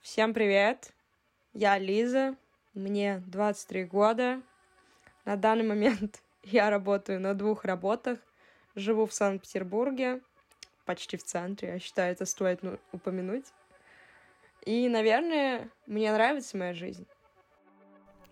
Всем привет! Я Лиза, мне 23 года. На данный момент я работаю на двух работах. Живу в Санкт-Петербурге, почти в центре, я считаю, это стоит ну, упомянуть. И, наверное, мне нравится моя жизнь.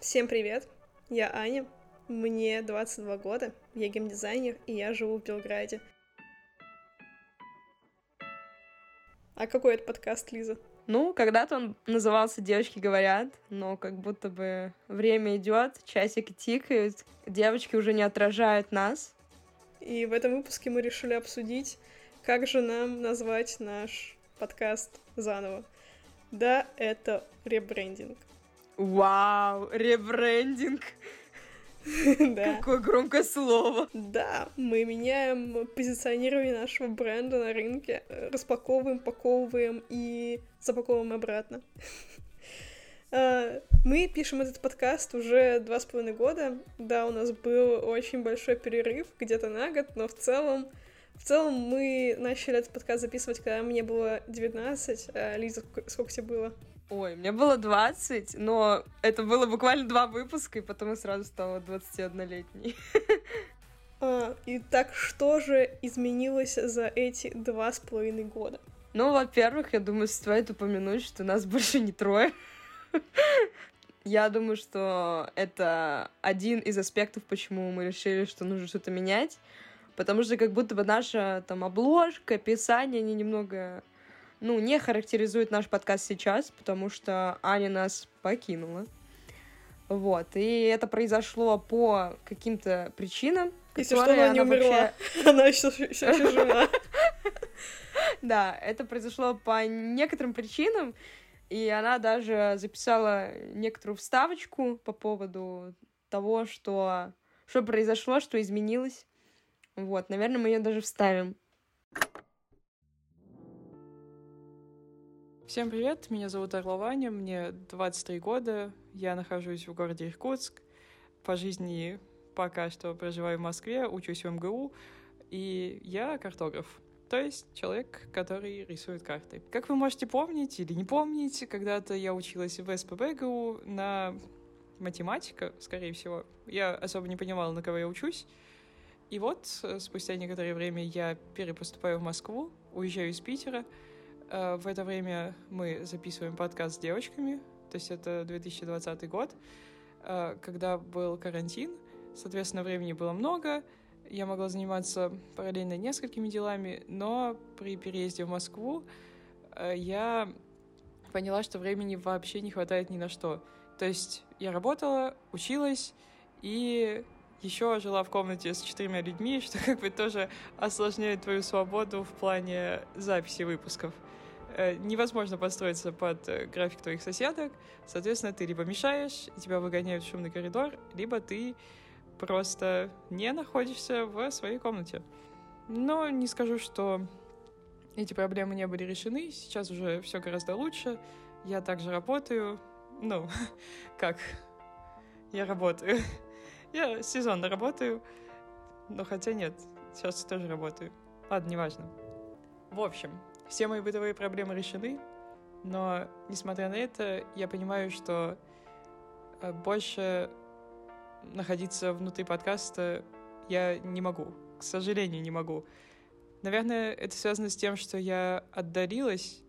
Всем привет, я Аня, мне 22 года, я геймдизайнер, и я живу в Белграде. А какой это подкаст, Лиза? Ну, когда-то он назывался «Девочки говорят», но как будто бы время идет, часики тикают, девочки уже не отражают нас. И в этом выпуске мы решили обсудить, как же нам назвать наш подкаст заново. Да, это ребрендинг. Вау, ребрендинг! Да. Какое громкое слово. Да, мы меняем позиционирование нашего бренда на рынке, распаковываем, паковываем и запаковываем обратно. А, Мы пишем этот подкаст уже два с половиной года. Да, у нас был очень большой перерыв, где-то на год, но в целом в целом мы начали этот подкаст записывать, когда мне было 19. А, Лиза, ск- сколько тебе было? Ой, мне было 20, но это было буквально два выпуска, и потом я сразу стала 21-летней. А, И так что же изменилось за эти два с половиной года? Ну, во-первых, я думаю, стоит упомянуть, что нас больше не трое. Я думаю, что это один из аспектов, почему мы решили, что нужно что-то менять. Потому что как будто бы наша там обложка, описание, они немного, ну, не характеризуют наш подкаст сейчас, потому что Аня нас покинула. Вот, и это произошло по каким-то причинам, Если что, она не она умерла. вообще- Она еще, еще жива. Да, это произошло по некоторым причинам, и она даже записала некоторую вставочку по поводу того, что, что произошло, что изменилось. Вот, наверное, мы ее даже вставим. Всем привет, меня зовут Орла Ваня, мне 23 года, я нахожусь в городе Иркутск, по жизни пока что проживаю в Москве, учусь в МГУ, и я картограф, то есть человек, который рисует карты. Как вы можете помнить или не помнить, когда-то я училась в СПБГУ на математика, скорее всего. Я особо не понимала, на кого я учусь. И вот, э, спустя некоторое время я перепоступаю в Москву, уезжаю из Питера, В это время мы записываем подкаст с девочками, то есть это 2020 год, э, когда был карантин, соответственно, времени было много, я могла заниматься параллельно несколькими делами, но при переезде в Москву э, я поняла, что времени вообще не хватает ни на что. То есть я работала, училась и еще жила в комнате с четырьмя людьми, что как бы тоже осложняет твою свободу в плане записи выпусков э, невозможно подстроиться под э, график твоих соседок. Соответственно, ты либо мешаешь, тебя выгоняют в шумный коридор, либо ты просто не находишься в своей комнате. Но не скажу, что эти проблемы не были решены. Сейчас уже все гораздо лучше. Я также работаю. Ну, как? Я работаю. Я сезонно работаю. Но хотя нет, сейчас тоже работаю. Ладно, неважно. В общем, все мои бытовые проблемы решены, но, несмотря на это, я понимаю, что э, больше находиться внутри подкаста я не могу. К сожалению, не могу. Наверное, это связано с тем, что я отдалилась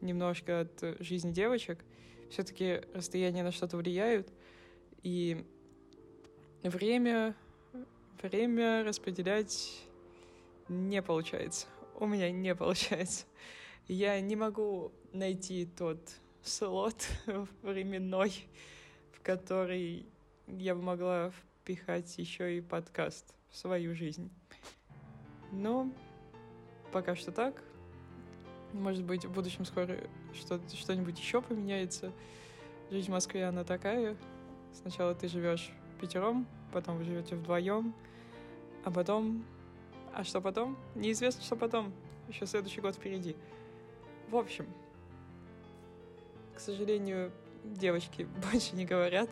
немножко от жизни девочек. Все-таки расстояние на что-то влияют. И время, время распределять не получается. У меня не получается. Я не могу найти тот слот временной, в который я бы могла впихать еще и подкаст в свою жизнь. Но пока что так. Может быть, в будущем скоро что- что-нибудь еще поменяется. Жизнь в Москве, она такая. Сначала ты живешь пятером, потом вы живете вдвоем, а потом... А что потом? Неизвестно, что потом. Еще следующий год впереди. В общем, к сожалению, девочки больше не говорят,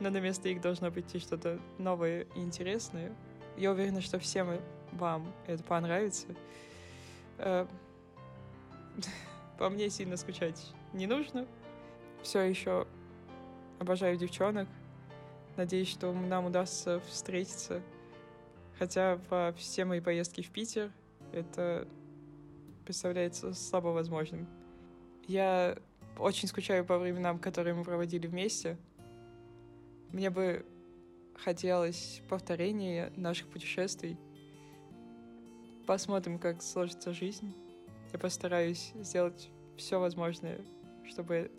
но на место их должно прийти что-то новое и интересное. Я уверена, что всем вам это понравится. Э, По мне сильно скучать не нужно. Все еще обожаю девчонок. Надеюсь, что нам удастся встретиться. Хотя во все мои поездки в Питер это представляется слабо возможным. Я очень скучаю по временам, которые мы проводили вместе. Мне бы хотелось повторения наших путешествий. Посмотрим, как сложится жизнь. Я постараюсь сделать все возможное, чтобы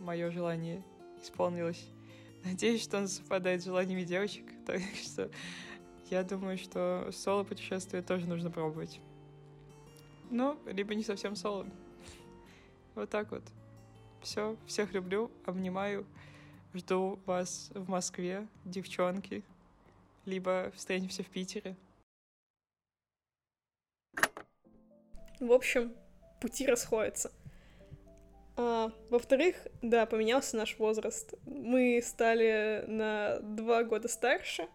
мое желание исполнилось. Надеюсь, что он совпадает с желаниями девочек. Так что я думаю, что соло-путешествие тоже нужно пробовать. Ну, либо не совсем соло. Вот так вот. Все, всех люблю, обнимаю. Жду вас в Москве, девчонки. Либо встретимся в Питере. В общем, пути расходятся. А, во-вторых, да, поменялся наш возраст. Мы стали на два года старше.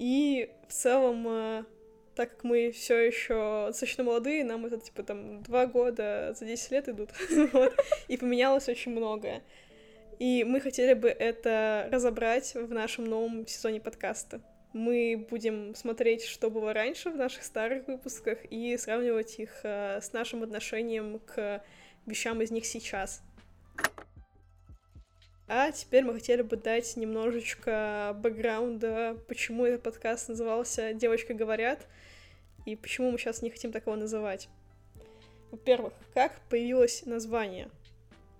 И в целом, а, так как мы все еще достаточно молодые, нам это типа там два года за 10 лет идут. И поменялось очень многое. И мы хотели бы это разобрать в нашем новом сезоне подкаста. Мы будем смотреть, что было раньше в наших старых выпусках, и сравнивать их э, с нашим отношением к вещам из них сейчас. А теперь мы хотели бы дать немножечко бэкграунда, почему этот подкаст назывался «Девочка говорят», и почему мы сейчас не хотим такого называть. Во-первых, как появилось название —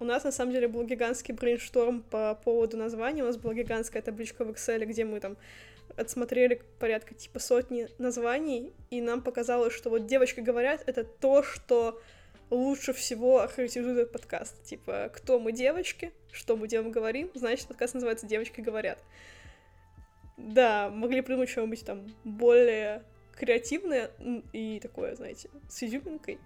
у нас, на самом деле, был гигантский брейншторм по поводу названия. У нас была гигантская табличка в Excel, где мы там отсмотрели порядка типа сотни названий, и нам показалось, что вот девочки говорят, это то, что лучше всего охарактеризует этот подкаст. Типа, кто мы девочки, что мы делаем, говорим, значит, подкаст называется «Девочки говорят». Да, могли придумать что-нибудь там более креативное и такое, знаете, с изюминкой,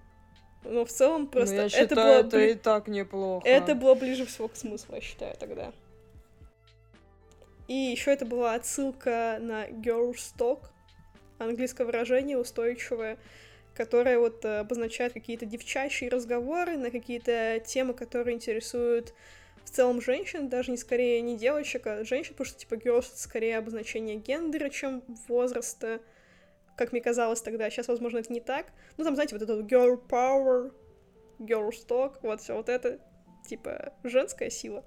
но в целом ну, просто ну, я это считаю, было... это бли... и так неплохо. Это было ближе всего к смыслу, я считаю, тогда. И еще это была отсылка на girls talk, английское выражение устойчивое, которое вот э, обозначает какие-то девчачьи разговоры на какие-то темы, которые интересуют в целом женщин, даже не скорее не девочек, а женщин, потому что типа girls это скорее обозначение гендера, чем возраста как мне казалось тогда. Сейчас, возможно, это не так. Ну, там, знаете, вот это girl power, girl stock, вот все вот это, типа, женская сила.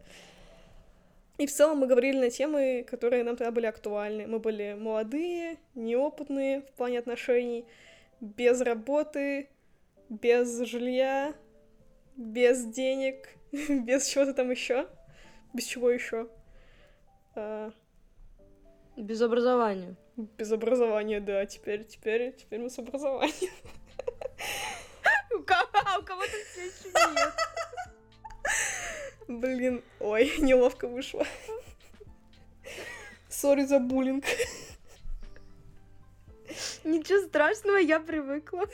И в целом мы говорили на темы, которые нам тогда были актуальны. Мы были молодые, неопытные в плане отношений, без работы, без жилья, без денег, без чего-то там еще. Без чего еще? А... Без образования. Без образования, да. Теперь, теперь, теперь мы с образованием. У кого-то все еще нет. Блин, ой, неловко вышло. Сори за буллинг. Ничего страшного, я привыкла.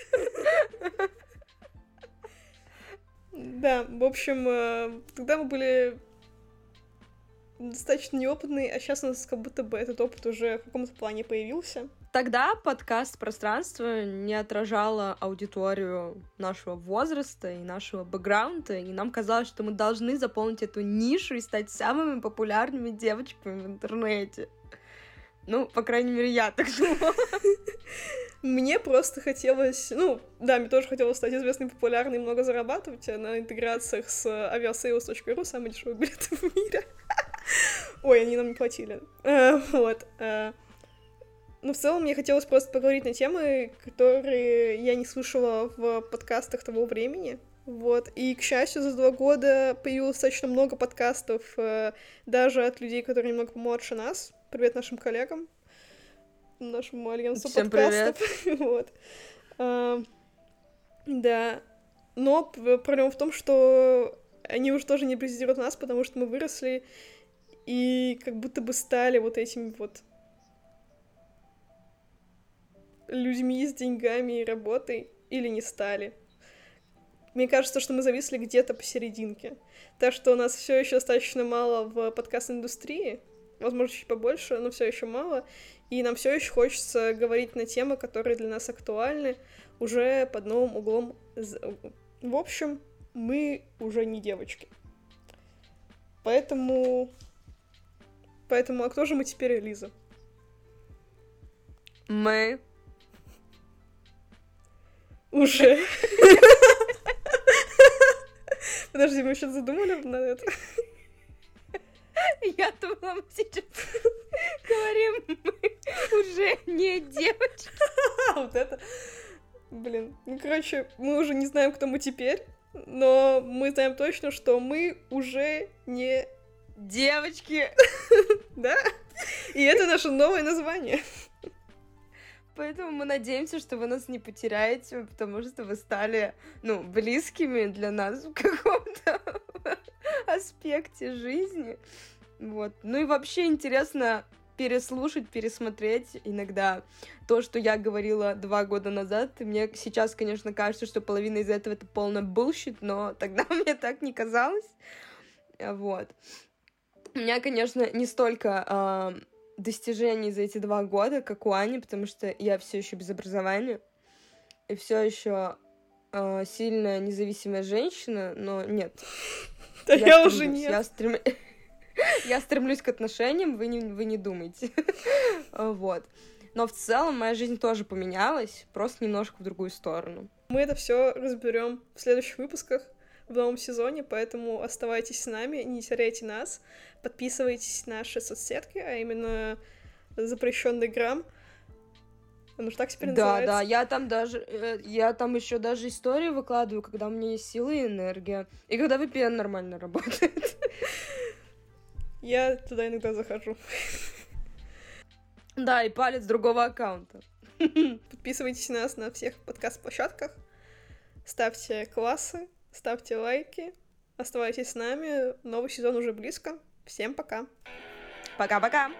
Да, в общем, э, тогда мы были достаточно неопытный, а сейчас у нас как будто бы этот опыт уже в каком-то плане появился. Тогда подкаст «Пространство» не отражало аудиторию нашего возраста и нашего бэкграунда, и нам казалось, что мы должны заполнить эту нишу и стать самыми популярными девочками в интернете. Ну, по крайней мере, я так думала. Мне просто хотелось, ну, да, мне тоже хотелось стать известной, популярной и много зарабатывать на интеграциях с aviasales.ru, самые дешевые билеты в мире. Ой, они нам не платили. Э, вот. Ну, в целом, мне хотелось просто поговорить на темы, которые я не слышала в подкастах того времени. Вот. И, к счастью, за два года появилось достаточно много подкастов, э, даже от людей, которые немного помладше нас. Привет нашим коллегам, нашему альянсу Всем подкастов. Привет. вот. Да. Но проблема в том, что они уже тоже не президируют нас, потому что мы выросли и как будто бы стали вот этими вот людьми с деньгами и работой, или не стали. Мне кажется, что мы зависли где-то посерединке. Так что у нас все еще достаточно мало в подкаст-индустрии, возможно, чуть побольше, но все еще мало. И нам все еще хочется говорить на темы, которые для нас актуальны, уже под новым углом. В общем, мы уже не девочки. Поэтому... Поэтому, а кто же мы теперь, Лиза? Мы уже. Подожди, мы сейчас задумали на это? Я думала, мы сейчас говорим, мы уже не девочки. Вот это... Блин, ну, короче, мы уже не знаем, кто мы теперь, но мы знаем точно, что мы уже не девочки. Да? И это наше новое название. Поэтому мы надеемся, что вы нас не потеряете, потому что вы стали, ну, близкими для нас в каком-то аспекте жизни. Вот. Ну и вообще интересно переслушать, пересмотреть иногда то, что я говорила два года назад. Мне сейчас, конечно, кажется, что половина из этого это полный bullshit, но тогда мне так не казалось. Вот. У меня, конечно, не столько э, достижений за эти два года, как у Ани, потому что я все еще без образования и все еще э, сильная независимая женщина, но нет. Да я, я уже нет. Я, стрем... я стремлюсь к отношениям, вы не, вы не думайте. вот. Но в целом моя жизнь тоже поменялась, просто немножко в другую сторону. Мы это все разберем в следующих выпусках в новом сезоне, поэтому оставайтесь с нами, не теряйте нас, подписывайтесь на наши соцсетки, а именно запрещенный грамм. Он уж так теперь да, называется. Да, да, я там даже, э, я там еще даже истории выкладываю, когда у меня есть силы и энергия, и когда VPN нормально работает. Я туда иногда захожу. Да, и палец другого аккаунта. Подписывайтесь на нас на всех подкаст-площадках, ставьте классы, ставьте лайки, оставайтесь с нами. Новый сезон уже близко. Всем пока. Пока-пока.